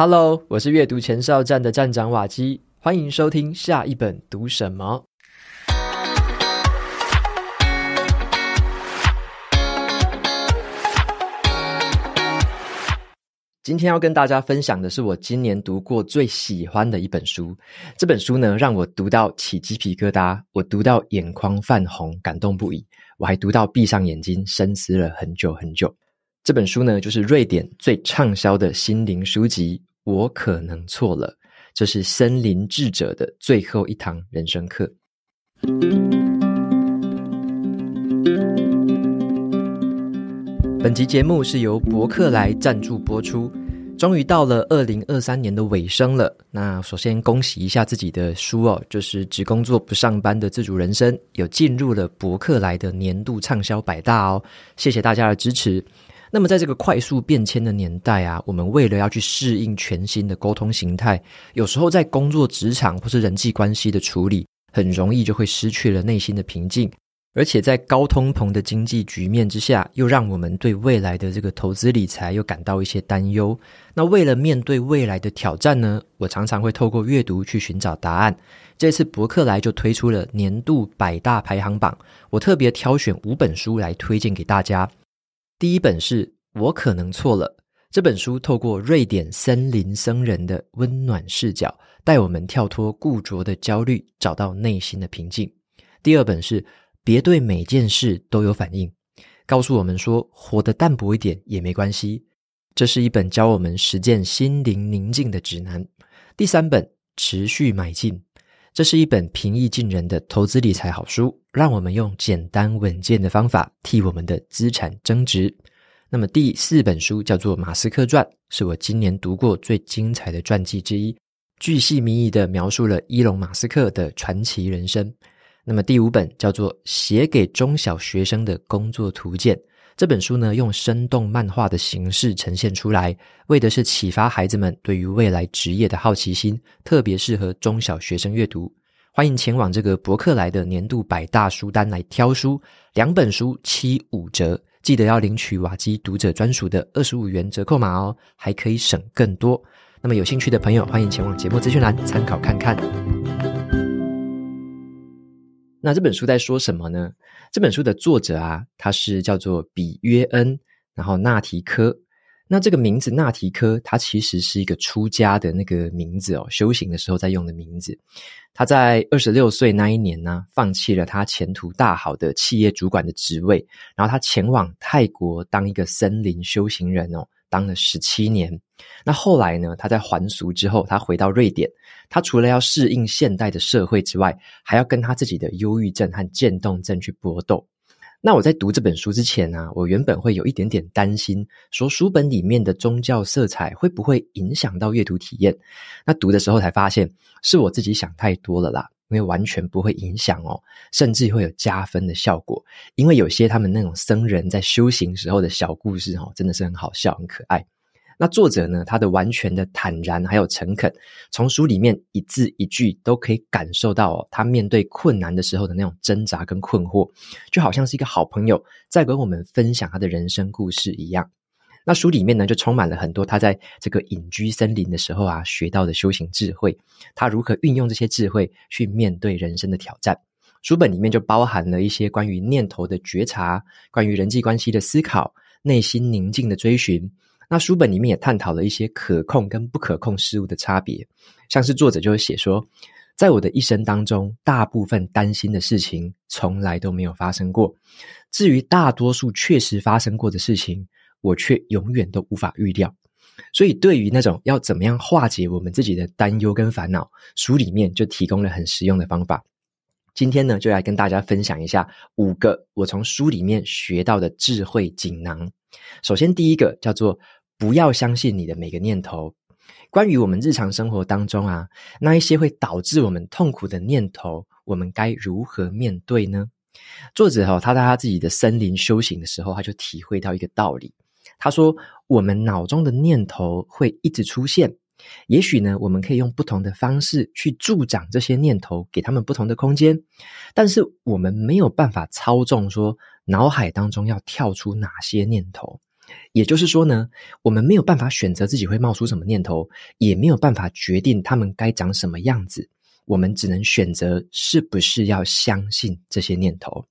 Hello，我是阅读前哨站的站长瓦基，欢迎收听下一本读什么。今天要跟大家分享的是我今年读过最喜欢的一本书。这本书呢，让我读到起鸡皮疙瘩，我读到眼眶泛红，感动不已。我还读到闭上眼睛，深思了很久很久。这本书呢，就是瑞典最畅销的心灵书籍。我可能错了，这是森林智者的最后一堂人生课。本集节目是由博客来赞助播出。终于到了二零二三年的尾声了，那首先恭喜一下自己的书哦，就是只工作不上班的自主人生，有进入了博客来的年度畅销百大哦，谢谢大家的支持。那么，在这个快速变迁的年代啊，我们为了要去适应全新的沟通形态，有时候在工作职场或是人际关系的处理，很容易就会失去了内心的平静。而且在高通膨的经济局面之下，又让我们对未来的这个投资理财又感到一些担忧。那为了面对未来的挑战呢，我常常会透过阅读去寻找答案。这次博客来就推出了年度百大排行榜，我特别挑选五本书来推荐给大家。第一本是我可能错了。这本书透过瑞典森林僧人的温暖视角，带我们跳脱固着的焦虑，找到内心的平静。第二本是别对每件事都有反应，告诉我们说活得淡薄一点也没关系。这是一本教我们实践心灵宁静的指南。第三本持续买进。这是一本平易近人的投资理财好书，让我们用简单稳健的方法替我们的资产增值。那么第四本书叫做《马斯克传》，是我今年读过最精彩的传记之一，巨细靡遗地描述了伊隆马斯克的传奇人生。那么第五本叫做《写给中小学生的工作图鉴》。这本书呢，用生动漫画的形式呈现出来，为的是启发孩子们对于未来职业的好奇心，特别适合中小学生阅读。欢迎前往这个博客来的年度百大书单来挑书，两本书七五折，记得要领取瓦基读者专属的二十五元折扣码哦，还可以省更多。那么有兴趣的朋友，欢迎前往节目资讯栏参考看看。那这本书在说什么呢？这本书的作者啊，他是叫做比约恩，然后纳提科。那这个名字纳提科，他其实是一个出家的那个名字哦，修行的时候在用的名字。他在二十六岁那一年呢，放弃了他前途大好的企业主管的职位，然后他前往泰国当一个森林修行人哦。当了十七年，那后来呢？他在还俗之后，他回到瑞典。他除了要适应现代的社会之外，还要跟他自己的忧郁症和渐冻症去搏斗。那我在读这本书之前呢、啊，我原本会有一点点担心，说书本里面的宗教色彩会不会影响到阅读体验？那读的时候才发现，是我自己想太多了啦。因为完全不会影响哦，甚至会有加分的效果。因为有些他们那种僧人在修行时候的小故事哦，真的是很好笑、很可爱。那作者呢，他的完全的坦然还有诚恳，从书里面一字一句都可以感受到哦，他面对困难的时候的那种挣扎跟困惑，就好像是一个好朋友在跟我们分享他的人生故事一样。那书里面呢，就充满了很多他在这个隐居森林的时候啊，学到的修行智慧。他如何运用这些智慧去面对人生的挑战？书本里面就包含了一些关于念头的觉察，关于人际关系的思考，内心宁静的追寻。那书本里面也探讨了一些可控跟不可控事物的差别。像是作者就会写说，在我的一生当中，大部分担心的事情从来都没有发生过。至于大多数确实发生过的事情，我却永远都无法预料，所以对于那种要怎么样化解我们自己的担忧跟烦恼，书里面就提供了很实用的方法。今天呢，就来跟大家分享一下五个我从书里面学到的智慧锦囊。首先，第一个叫做不要相信你的每个念头。关于我们日常生活当中啊，那一些会导致我们痛苦的念头，我们该如何面对呢？作者哈，他在他自己的森林修行的时候，他就体会到一个道理。他说：“我们脑中的念头会一直出现，也许呢，我们可以用不同的方式去助长这些念头，给他们不同的空间。但是我们没有办法操纵说脑海当中要跳出哪些念头。也就是说呢，我们没有办法选择自己会冒出什么念头，也没有办法决定他们该长什么样子。我们只能选择是不是要相信这些念头。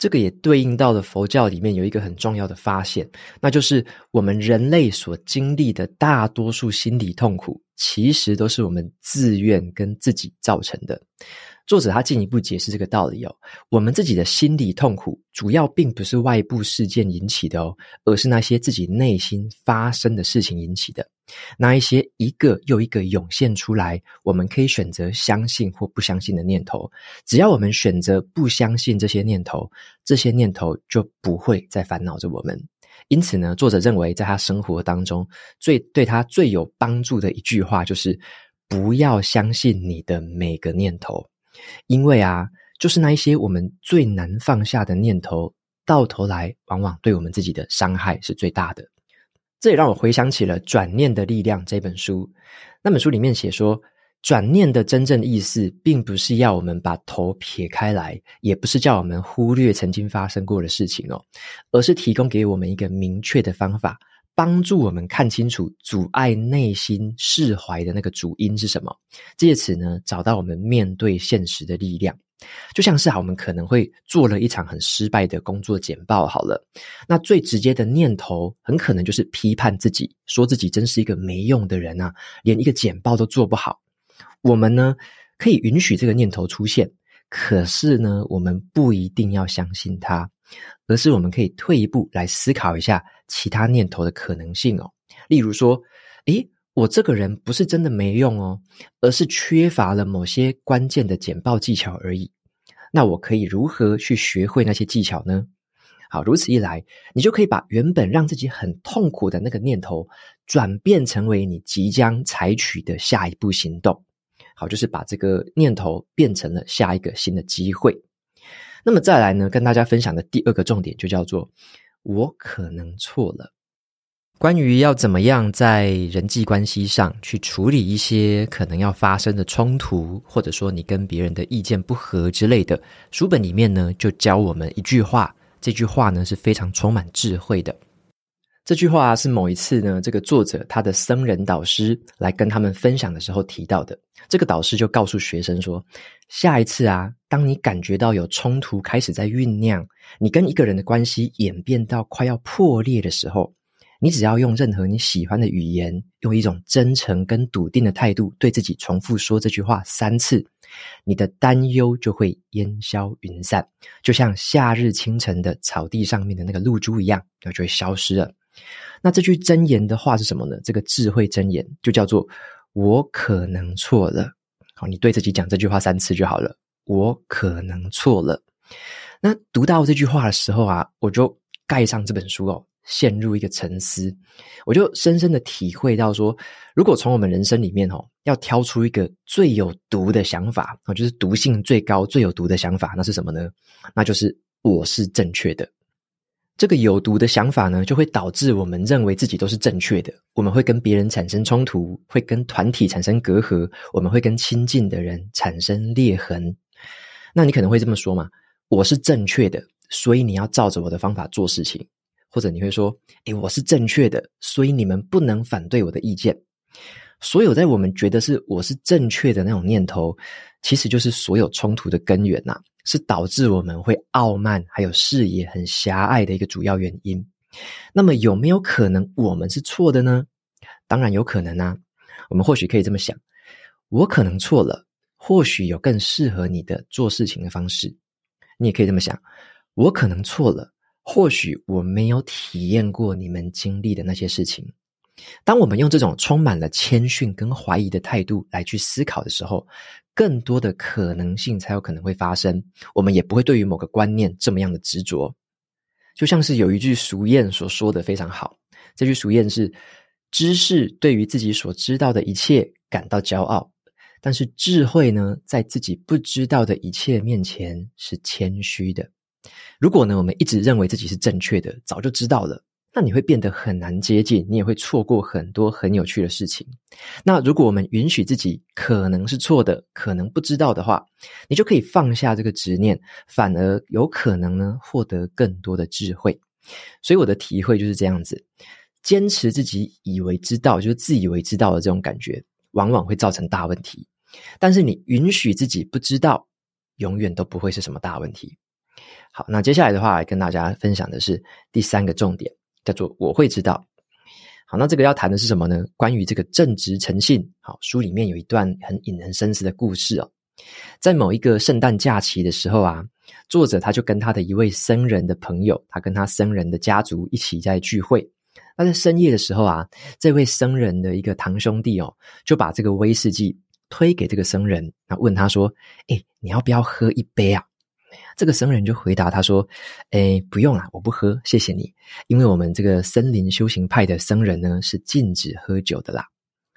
这个也对应到了佛教里面有一个很重要的发现，那就是我们人类所经历的大多数心理痛苦，其实都是我们自愿跟自己造成的。作者他进一步解释这个道理哦，我们自己的心理痛苦主要并不是外部事件引起的哦，而是那些自己内心发生的事情引起的。那一些一个又一个涌现出来，我们可以选择相信或不相信的念头。只要我们选择不相信这些念头，这些念头就不会再烦恼着我们。因此呢，作者认为在他生活当中最对他最有帮助的一句话就是：不要相信你的每个念头。因为啊，就是那一些我们最难放下的念头，到头来往往对我们自己的伤害是最大的。这也让我回想起了《转念的力量》这本书。那本书里面写说，转念的真正意思，并不是要我们把头撇开来，也不是叫我们忽略曾经发生过的事情哦，而是提供给我们一个明确的方法。帮助我们看清楚阻碍内心释怀的那个主因是什么，借此呢，找到我们面对现实的力量。就像是啊，我们可能会做了一场很失败的工作简报，好了，那最直接的念头很可能就是批判自己，说自己真是一个没用的人啊，连一个简报都做不好。我们呢，可以允许这个念头出现，可是呢，我们不一定要相信它。而是我们可以退一步来思考一下其他念头的可能性哦。例如说，诶，我这个人不是真的没用哦，而是缺乏了某些关键的简报技巧而已。那我可以如何去学会那些技巧呢？好，如此一来，你就可以把原本让自己很痛苦的那个念头，转变成为你即将采取的下一步行动。好，就是把这个念头变成了下一个新的机会。那么再来呢，跟大家分享的第二个重点就叫做“我可能错了”。关于要怎么样在人际关系上去处理一些可能要发生的冲突，或者说你跟别人的意见不合之类的，书本里面呢就教我们一句话，这句话呢是非常充满智慧的。这句话是某一次呢，这个作者他的僧人导师来跟他们分享的时候提到的。这个导师就告诉学生说：“下一次啊，当你感觉到有冲突开始在酝酿，你跟一个人的关系演变到快要破裂的时候，你只要用任何你喜欢的语言，用一种真诚跟笃定的态度对自己重复说这句话三次，你的担忧就会烟消云散，就像夏日清晨的草地上面的那个露珠一样，那就会消失了。”那这句箴言的话是什么呢？这个智慧箴言就叫做“我可能错了”。好，你对自己讲这句话三次就好了。我可能错了。那读到这句话的时候啊，我就盖上这本书哦，陷入一个沉思。我就深深的体会到说，如果从我们人生里面哦，要挑出一个最有毒的想法，就是毒性最高、最有毒的想法，那是什么呢？那就是我是正确的。这个有毒的想法呢，就会导致我们认为自己都是正确的。我们会跟别人产生冲突，会跟团体产生隔阂，我们会跟亲近的人产生裂痕。那你可能会这么说嘛？我是正确的，所以你要照着我的方法做事情。或者你会说，诶，我是正确的，所以你们不能反对我的意见。所有在我们觉得是我是正确的那种念头，其实就是所有冲突的根源呐。是导致我们会傲慢，还有视野很狭隘的一个主要原因。那么有没有可能我们是错的呢？当然有可能啊。我们或许可以这么想：我可能错了，或许有更适合你的做事情的方式。你也可以这么想：我可能错了，或许我没有体验过你们经历的那些事情。当我们用这种充满了谦逊跟怀疑的态度来去思考的时候，更多的可能性才有可能会发生，我们也不会对于某个观念这么样的执着。就像是有一句俗谚所说的非常好，这句俗谚是：知识对于自己所知道的一切感到骄傲，但是智慧呢，在自己不知道的一切面前是谦虚的。如果呢，我们一直认为自己是正确的，早就知道了。那你会变得很难接近，你也会错过很多很有趣的事情。那如果我们允许自己可能是错的，可能不知道的话，你就可以放下这个执念，反而有可能呢获得更多的智慧。所以我的体会就是这样子：坚持自己以为知道，就是自以为知道的这种感觉，往往会造成大问题。但是你允许自己不知道，永远都不会是什么大问题。好，那接下来的话，来跟大家分享的是第三个重点，叫做我会知道。好，那这个要谈的是什么呢？关于这个正直诚信。好，书里面有一段很引人深思的故事哦。在某一个圣诞假期的时候啊，作者他就跟他的一位僧人的朋友，他跟他僧人的家族一起在聚会。那在深夜的时候啊，这位僧人的一个堂兄弟哦，就把这个威士忌推给这个僧人，然后问他说：“诶，你要不要喝一杯啊？”这个僧人就回答他说：“诶，不用啦，我不喝，谢谢你。因为我们这个森林修行派的僧人呢，是禁止喝酒的啦。”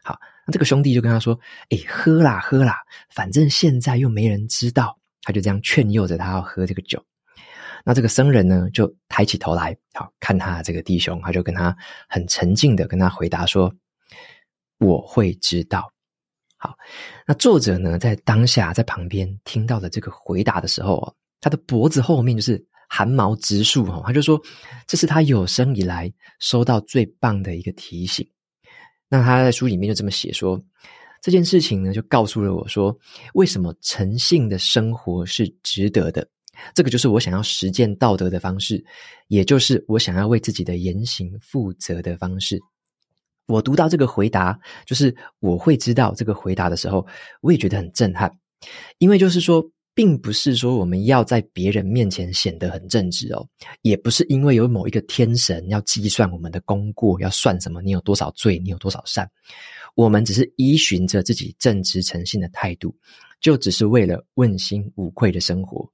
好。那这个兄弟就跟他说：“诶，喝啦喝啦，反正现在又没人知道。”他就这样劝诱着他要喝这个酒。那这个僧人呢，就抬起头来，好看他这个弟兄，他就跟他很沉静的跟他回答说：“我会知道。”好，那作者呢，在当下在旁边听到了这个回答的时候，他的脖子后面就是汗毛直竖哦，他就说：“这是他有生以来收到最棒的一个提醒。”那他在书里面就这么写说，这件事情呢，就告诉了我说，为什么诚信的生活是值得的。这个就是我想要实践道德的方式，也就是我想要为自己的言行负责的方式。我读到这个回答，就是我会知道这个回答的时候，我也觉得很震撼，因为就是说。并不是说我们要在别人面前显得很正直哦，也不是因为有某一个天神要计算我们的功过，要算什么，你有多少罪，你有多少善，我们只是依循着自己正直诚信的态度，就只是为了问心无愧的生活，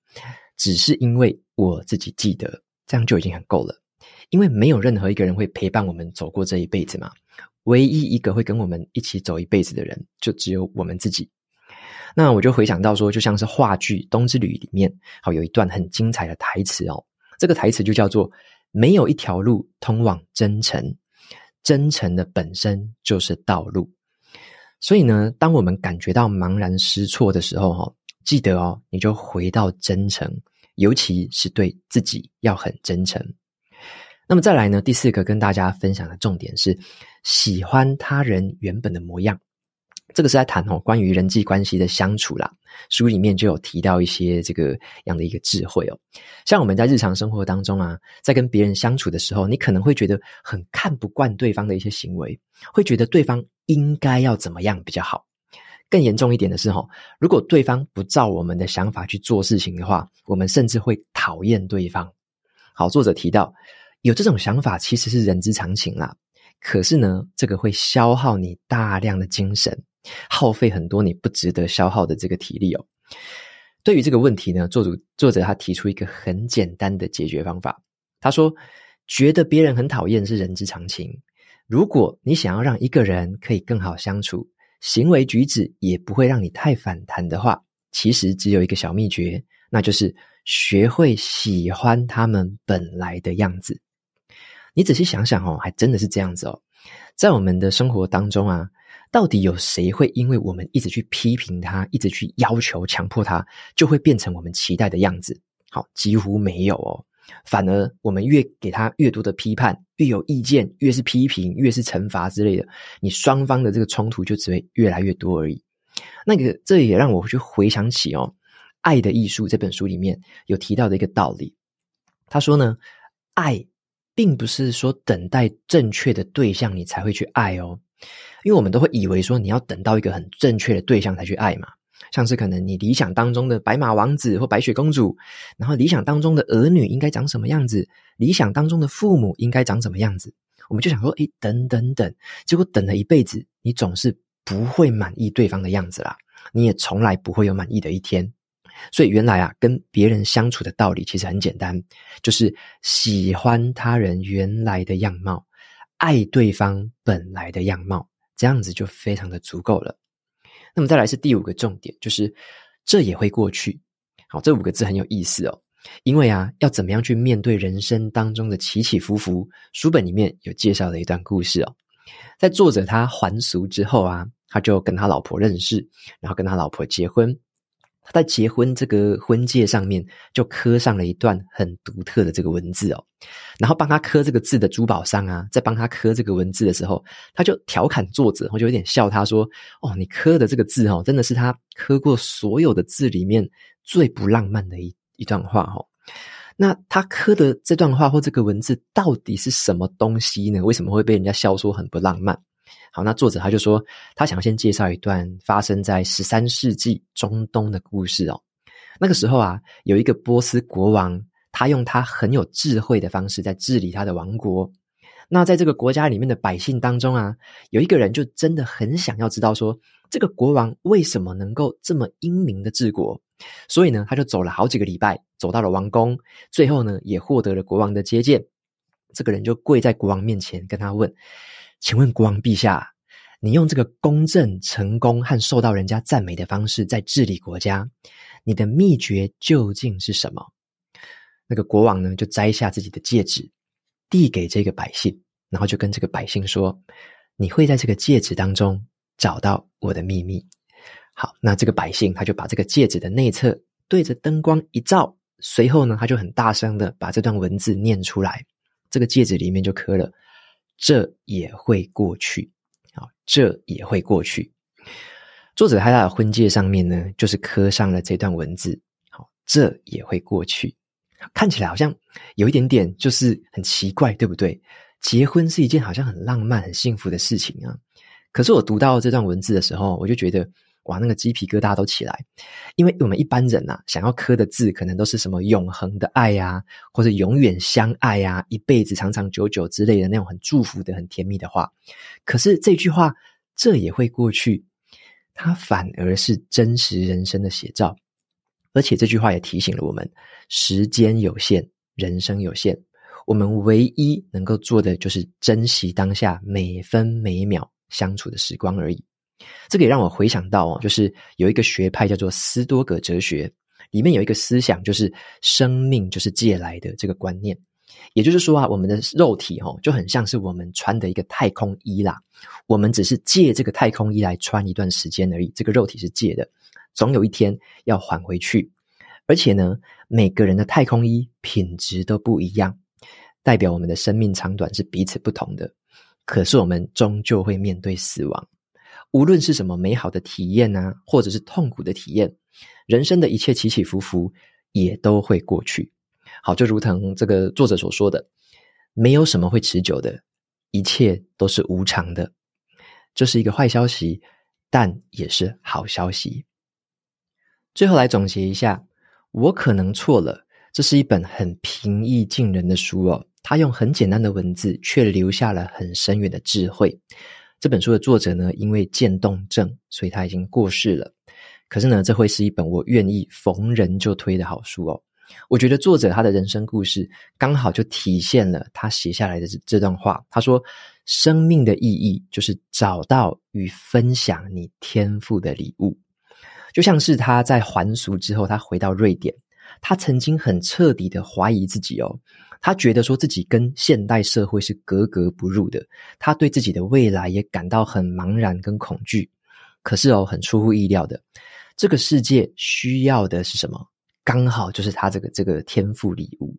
只是因为我自己记得，这样就已经很够了，因为没有任何一个人会陪伴我们走过这一辈子嘛，唯一一个会跟我们一起走一辈子的人，就只有我们自己。那我就回想到说，就像是话剧《冬之旅》里面，好有一段很精彩的台词哦。这个台词就叫做“没有一条路通往真诚，真诚的本身就是道路”。所以呢，当我们感觉到茫然失措的时候，哈，记得哦，你就回到真诚，尤其是对自己要很真诚。那么再来呢，第四个跟大家分享的重点是，喜欢他人原本的模样。这个是在谈哦，关于人际关系的相处啦。书里面就有提到一些这个样的一个智慧哦。像我们在日常生活当中啊，在跟别人相处的时候，你可能会觉得很看不惯对方的一些行为，会觉得对方应该要怎么样比较好。更严重一点的是哈，如果对方不照我们的想法去做事情的话，我们甚至会讨厌对方。好，作者提到有这种想法其实是人之常情啦，可是呢，这个会消耗你大量的精神。耗费很多你不值得消耗的这个体力哦。对于这个问题呢，作者作者他提出一个很简单的解决方法。他说：“觉得别人很讨厌是人之常情。如果你想要让一个人可以更好相处，行为举止也不会让你太反弹的话，其实只有一个小秘诀，那就是学会喜欢他们本来的样子。你仔细想想哦，还真的是这样子哦。在我们的生活当中啊。”到底有谁会因为我们一直去批评他，一直去要求、强迫他，就会变成我们期待的样子？好，几乎没有哦。反而我们越给他越多的批判，越有意见，越是批评，越是惩罚之类的，你双方的这个冲突就只会越来越多而已。那个，这也让我去回想起哦，《爱的艺术》这本书里面有提到的一个道理。他说呢，爱并不是说等待正确的对象你才会去爱哦。因为我们都会以为说，你要等到一个很正确的对象才去爱嘛，像是可能你理想当中的白马王子或白雪公主，然后理想当中的儿女应该长什么样子，理想当中的父母应该长什么样子，我们就想说，诶，等等等，结果等了一辈子，你总是不会满意对方的样子啦，你也从来不会有满意的一天。所以原来啊，跟别人相处的道理其实很简单，就是喜欢他人原来的样貌。爱对方本来的样貌，这样子就非常的足够了。那么再来是第五个重点，就是这也会过去。好，这五个字很有意思哦，因为啊，要怎么样去面对人生当中的起起伏伏，书本里面有介绍的一段故事哦。在作者他还俗之后啊，他就跟他老婆认识，然后跟他老婆结婚。他在结婚这个婚戒上面就刻上了一段很独特的这个文字哦。然后帮他刻这个字的珠宝商啊，在帮他刻这个文字的时候，他就调侃作者，我就有点笑他说：“哦，你刻的这个字哦，真的是他刻过所有的字里面最不浪漫的一一段话哦。”那他刻的这段话或这个文字到底是什么东西呢？为什么会被人家笑说很不浪漫？好，那作者他就说，他想先介绍一段发生在十三世纪中东的故事哦。那个时候啊，有一个波斯国王，他用他很有智慧的方式在治理他的王国。那在这个国家里面的百姓当中啊，有一个人就真的很想要知道说，这个国王为什么能够这么英明的治国？所以呢，他就走了好几个礼拜，走到了王宫，最后呢，也获得了国王的接见。这个人就跪在国王面前，跟他问。请问国王陛下，你用这个公正、成功和受到人家赞美的方式在治理国家，你的秘诀究竟是什么？那个国王呢，就摘下自己的戒指，递给这个百姓，然后就跟这个百姓说：“你会在这个戒指当中找到我的秘密。”好，那这个百姓他就把这个戒指的内侧对着灯光一照，随后呢，他就很大声的把这段文字念出来，这个戒指里面就刻了。这也会过去，啊，这也会过去。作者他的婚戒上面呢，就是刻上了这段文字，好，这也会过去。看起来好像有一点点，就是很奇怪，对不对？结婚是一件好像很浪漫、很幸福的事情啊。可是我读到这段文字的时候，我就觉得。哇，那个鸡皮疙瘩都起来，因为我们一般人呐、啊，想要刻的字可能都是什么永恒的爱呀、啊，或者永远相爱呀、啊，一辈子长长久久之类的那种很祝福的、很甜蜜的话。可是这句话，这也会过去，它反而是真实人生的写照。而且这句话也提醒了我们：时间有限，人生有限，我们唯一能够做的就是珍惜当下每分每秒相处的时光而已。这个也让我回想到哦，就是有一个学派叫做斯多葛哲学，里面有一个思想，就是生命就是借来的这个观念。也就是说啊，我们的肉体哦，就很像是我们穿的一个太空衣啦，我们只是借这个太空衣来穿一段时间而已，这个肉体是借的，总有一天要还回去。而且呢，每个人的太空衣品质都不一样，代表我们的生命长短是彼此不同的。可是我们终究会面对死亡。无论是什么美好的体验啊，或者是痛苦的体验，人生的一切起起伏伏也都会过去。好，就如同这个作者所说的，没有什么会持久的，一切都是无常的。这是一个坏消息，但也是好消息。最后来总结一下，我可能错了。这是一本很平易近人的书哦，它用很简单的文字，却留下了很深远的智慧。这本书的作者呢，因为渐冻症，所以他已经过世了。可是呢，这会是一本我愿意逢人就推的好书哦。我觉得作者他的人生故事，刚好就体现了他写下来的这这段话。他说：“生命的意义就是找到与分享你天赋的礼物。”就像是他在还俗之后，他回到瑞典，他曾经很彻底的怀疑自己哦。他觉得说自己跟现代社会是格格不入的，他对自己的未来也感到很茫然跟恐惧。可是哦，很出乎意料的，这个世界需要的是什么？刚好就是他这个这个天赋礼物，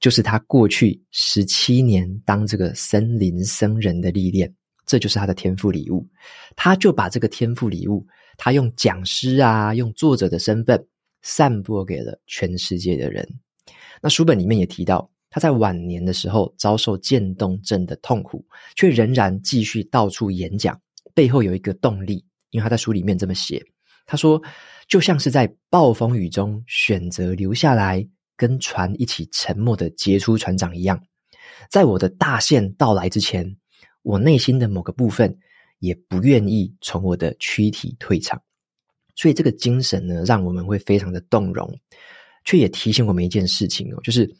就是他过去十七年当这个森林僧人的历练，这就是他的天赋礼物。他就把这个天赋礼物，他用讲师啊，用作者的身份散播给了全世界的人。那书本里面也提到。他在晚年的时候遭受渐冻症的痛苦，却仍然继续到处演讲，背后有一个动力，因为他在书里面这么写，他说，就像是在暴风雨中选择留下来跟船一起沉没的杰出船长一样，在我的大限到来之前，我内心的某个部分也不愿意从我的躯体退场，所以这个精神呢，让我们会非常的动容，却也提醒我们一件事情哦，就是。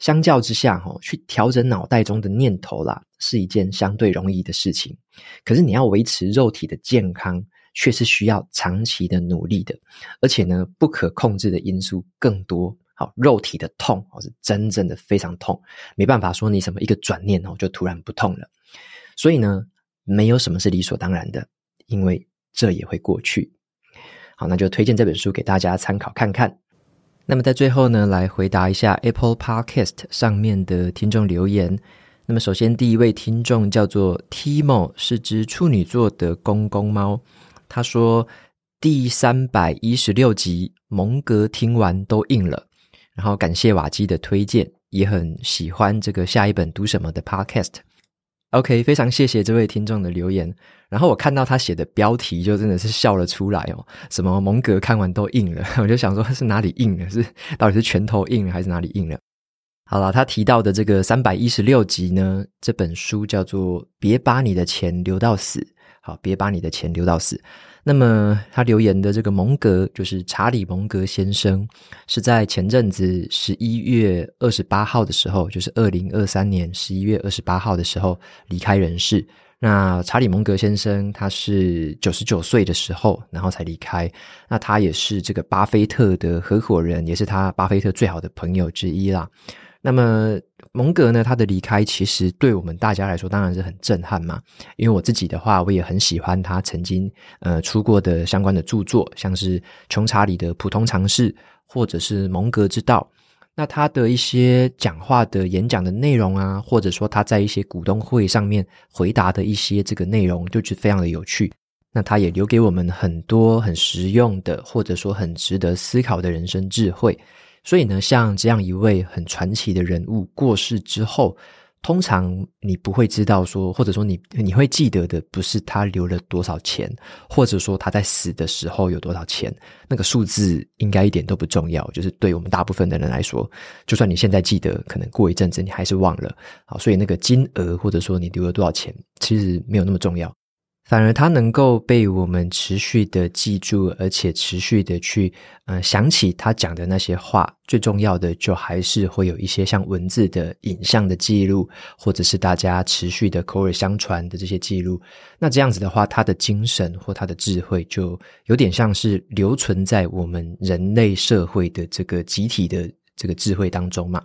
相较之下，哈，去调整脑袋中的念头啦，是一件相对容易的事情。可是你要维持肉体的健康，却是需要长期的努力的。而且呢，不可控制的因素更多。好，肉体的痛哦，是真正的非常痛，没办法说你什么一个转念哦，就突然不痛了。所以呢，没有什么是理所当然的，因为这也会过去。好，那就推荐这本书给大家参考看看。那么在最后呢，来回答一下 Apple Podcast 上面的听众留言。那么首先第一位听众叫做 Timo，是只处女座的公公猫。他说第三百一十六集蒙格听完都硬了，然后感谢瓦基的推荐，也很喜欢这个下一本读什么的 Podcast。OK，非常谢谢这位听众的留言。然后我看到他写的标题，就真的是笑了出来哦。什么蒙格看完都硬了，我就想说是哪里硬了？是到底是拳头硬了，还是哪里硬了？好了，他提到的这个三百一十六集呢，这本书叫做《别把你的钱留到死》。好，别把你的钱留到死。那么他留言的这个蒙格，就是查理蒙格先生，是在前阵子十一月二十八号的时候，就是二零二三年十一月二十八号的时候离开人世。那查理蒙格先生他是九十九岁的时候，然后才离开。那他也是这个巴菲特的合伙人，也是他巴菲特最好的朋友之一啦。那么蒙格呢，他的离开其实对我们大家来说当然是很震撼嘛。因为我自己的话，我也很喜欢他曾经呃出过的相关的著作，像是穷查理的普通常识，或者是蒙格之道。那他的一些讲话的演讲的内容啊，或者说他在一些股东会上面回答的一些这个内容，就是非常的有趣。那他也留给我们很多很实用的，或者说很值得思考的人生智慧。所以呢，像这样一位很传奇的人物过世之后，通常你不会知道说，或者说你你会记得的不是他留了多少钱，或者说他在死的时候有多少钱，那个数字应该一点都不重要。就是对我们大部分的人来说，就算你现在记得，可能过一阵子你还是忘了。好，所以那个金额或者说你留了多少钱，其实没有那么重要。反而它能够被我们持续的记住，而且持续的去，呃，想起他讲的那些话。最重要的，就还是会有一些像文字的、影像的记录，或者是大家持续的口耳相传的这些记录。那这样子的话，他的精神或他的智慧，就有点像是留存在我们人类社会的这个集体的这个智慧当中嘛。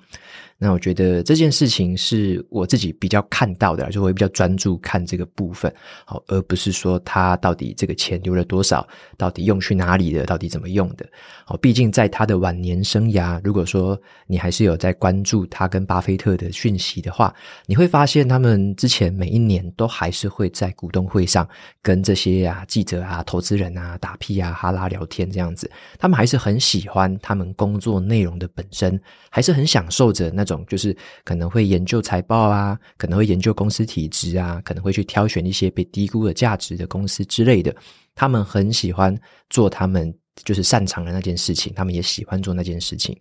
那我觉得这件事情是我自己比较看到的，就会比较专注看这个部分，好，而不是说他到底这个钱留了多少，到底用去哪里了，到底怎么用的。好，毕竟在他的晚年生涯，如果说你还是有在关注他跟巴菲特的讯息的话，你会发现他们之前每一年都还是会在股东会上跟这些啊记者啊、投资人啊打屁啊、哈拉聊天这样子，他们还是很喜欢他们工作内容的本身，还是很享受着那。种就是可能会研究财报啊，可能会研究公司体质啊，可能会去挑选一些被低估的价值的公司之类的。他们很喜欢做他们就是擅长的那件事情，他们也喜欢做那件事情。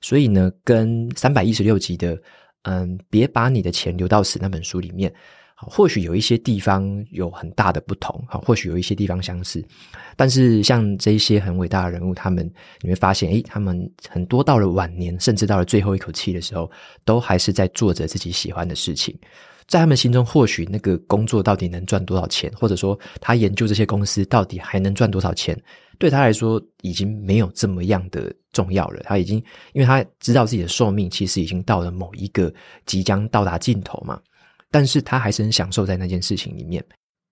所以呢，跟三百一十六集的嗯，别把你的钱留到死那本书里面。或许有一些地方有很大的不同，哈，或许有一些地方相似，但是像这一些很伟大的人物，他们你会发现，诶，他们很多到了晚年，甚至到了最后一口气的时候，都还是在做着自己喜欢的事情。在他们心中，或许那个工作到底能赚多少钱，或者说他研究这些公司到底还能赚多少钱，对他来说已经没有这么样的重要了。他已经，因为他知道自己的寿命其实已经到了某一个即将到达尽头嘛。但是他还是很享受在那件事情里面。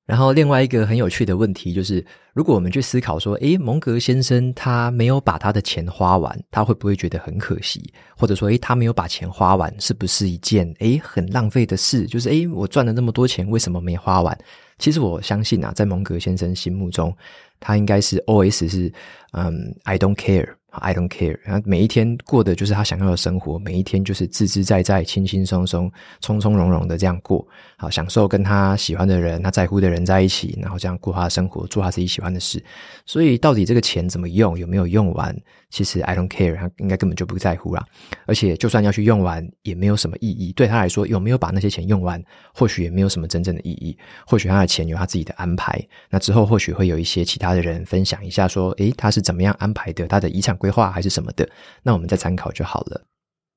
然后另外一个很有趣的问题就是，如果我们去思考说，诶，蒙格先生他没有把他的钱花完，他会不会觉得很可惜？或者说，诶，他没有把钱花完，是不是一件诶很浪费的事？就是诶，我赚了那么多钱，为什么没花完？其实我相信啊，在蒙格先生心目中，他应该是 OS 是，嗯，I don't care。I don't care，然后每一天过的就是他想要的生活，每一天就是自自在在、轻轻松松、从从容容的这样过，好享受跟他喜欢的人、他在乎的人在一起，然后这样过他的生活，做他自己喜欢的事。所以，到底这个钱怎么用，有没有用完？其实 I don't care，他应该根本就不在乎啦。而且就算要去用完，也没有什么意义。对他来说，有没有把那些钱用完，或许也没有什么真正的意义。或许他的钱有他自己的安排。那之后或许会有一些其他的人分享一下，说，诶，他是怎么样安排的？他的遗产规划还是什么的？那我们再参考就好了。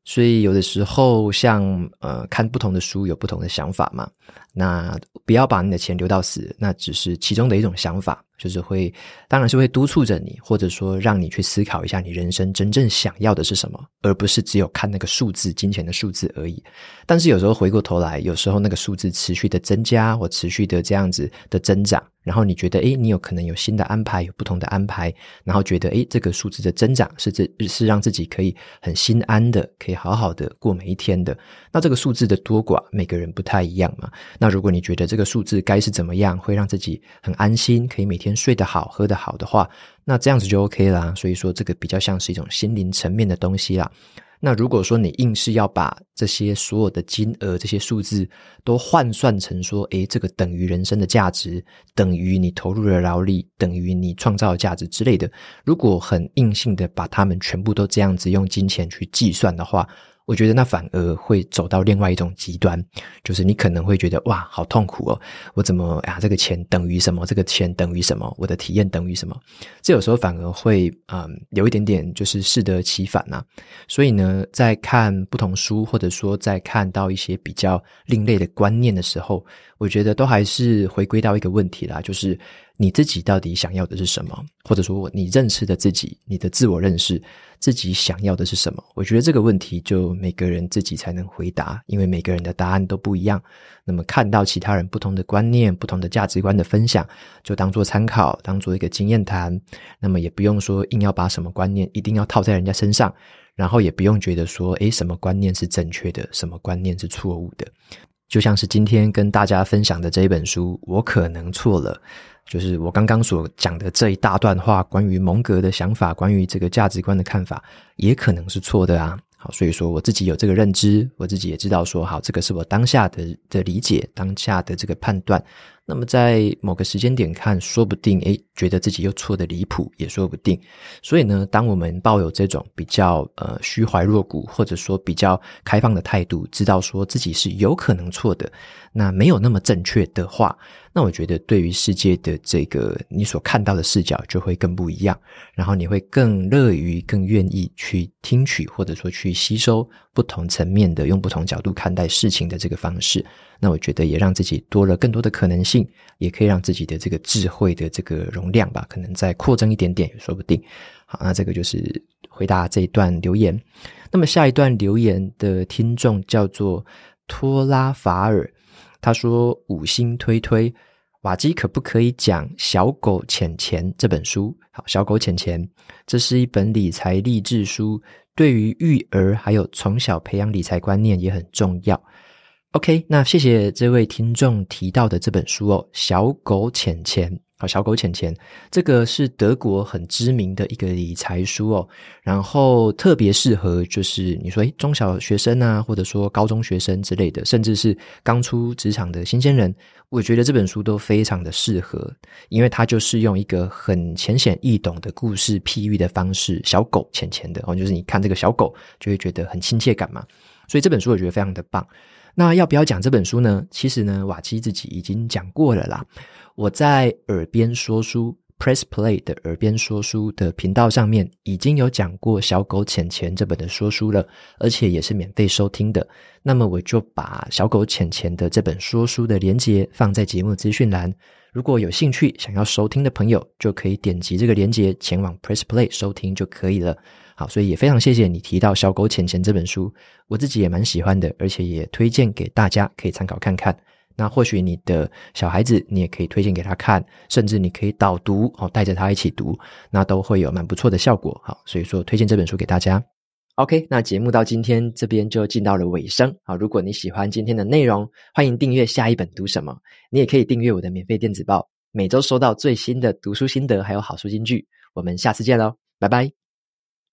所以有的时候像，像呃看不同的书有不同的想法嘛。那不要把你的钱留到死，那只是其中的一种想法。就是会，当然是会督促着你，或者说让你去思考一下你人生真正想要的是什么，而不是只有看那个数字、金钱的数字而已。但是有时候回过头来，有时候那个数字持续的增加或持续的这样子的增长，然后你觉得，诶，你有可能有新的安排，有不同的安排，然后觉得，诶，这个数字的增长是这是让自己可以很心安的，可以好好的过每一天的。那这个数字的多寡，每个人不太一样嘛。那如果你觉得这个数字该是怎么样，会让自己很安心，可以每天。睡得好，喝得好的话，那这样子就 OK 啦。所以说，这个比较像是一种心灵层面的东西啦。那如果说你硬是要把这些所有的金额、这些数字都换算成说，诶，这个等于人生的价值，等于你投入的劳力，等于你创造的价值之类的，如果很硬性的把它们全部都这样子用金钱去计算的话，我觉得那反而会走到另外一种极端，就是你可能会觉得哇，好痛苦哦！我怎么呀？这个钱等于什么？这个钱等于什么？我的体验等于什么？这有时候反而会嗯，有一点点就是适得其反呐。所以呢，在看不同书，或者说在看到一些比较另类的观念的时候，我觉得都还是回归到一个问题啦，就是。你自己到底想要的是什么？或者说，你认识的自己，你的自我认识，自己想要的是什么？我觉得这个问题就每个人自己才能回答，因为每个人的答案都不一样。那么，看到其他人不同的观念、不同的价值观的分享，就当做参考，当做一个经验谈。那么，也不用说硬要把什么观念一定要套在人家身上，然后也不用觉得说，诶，什么观念是正确的，什么观念是错误的。就像是今天跟大家分享的这一本书，我可能错了。就是我刚刚所讲的这一大段话，关于蒙格的想法，关于这个价值观的看法，也可能是错的啊。好，所以说我自己有这个认知，我自己也知道说，好，这个是我当下的的理解，当下的这个判断。那么在某个时间点看，说不定诶，觉得自己又错得离谱，也说不定。所以呢，当我们抱有这种比较呃虚怀若谷，或者说比较开放的态度，知道说自己是有可能错的，那没有那么正确的话，那我觉得对于世界的这个你所看到的视角就会更不一样，然后你会更乐于、更愿意去听取，或者说去吸收不同层面的、用不同角度看待事情的这个方式。那我觉得也让自己多了更多的可能性，也可以让自己的这个智慧的这个容量吧，可能再扩增一点点也说不定。好，那这个就是回答这一段留言。那么下一段留言的听众叫做托拉法尔，他说五星推推，瓦基可不可以讲《小狗钱钱》这本书？好，《小狗钱钱》这是一本理财励志书，对于育儿还有从小培养理财观念也很重要。OK，那谢谢这位听众提到的这本书哦，《小狗钱钱》好，《小狗钱钱》这个是德国很知名的一个理财书哦，然后特别适合就是你说诶中小学生啊，或者说高中学生之类的，甚至是刚出职场的新鲜人，我觉得这本书都非常的适合，因为它就是用一个很浅显易懂的故事譬喻的方式，小狗钱钱的哦，就是你看这个小狗就会觉得很亲切感嘛，所以这本书我觉得非常的棒。那要不要讲这本书呢？其实呢，瓦基自己已经讲过了啦。我在耳边说书 Press Play 的耳边说书的频道上面已经有讲过《小狗钱钱》这本的说书了，而且也是免费收听的。那么我就把《小狗钱钱》的这本说书的连接放在节目资讯栏。如果有兴趣想要收听的朋友，就可以点击这个连接前往 Press Play 收听就可以了。好，所以也非常谢谢你提到《小狗钱钱》这本书，我自己也蛮喜欢的，而且也推荐给大家可以参考看看。那或许你的小孩子，你也可以推荐给他看，甚至你可以导读哦，带着他一起读，那都会有蛮不错的效果。好，所以说推荐这本书给大家。OK，那节目到今天这边就进到了尾声。好，如果你喜欢今天的内容，欢迎订阅下一本读什么。你也可以订阅我的免费电子报，每周收到最新的读书心得还有好书金句。我们下次见喽，拜拜。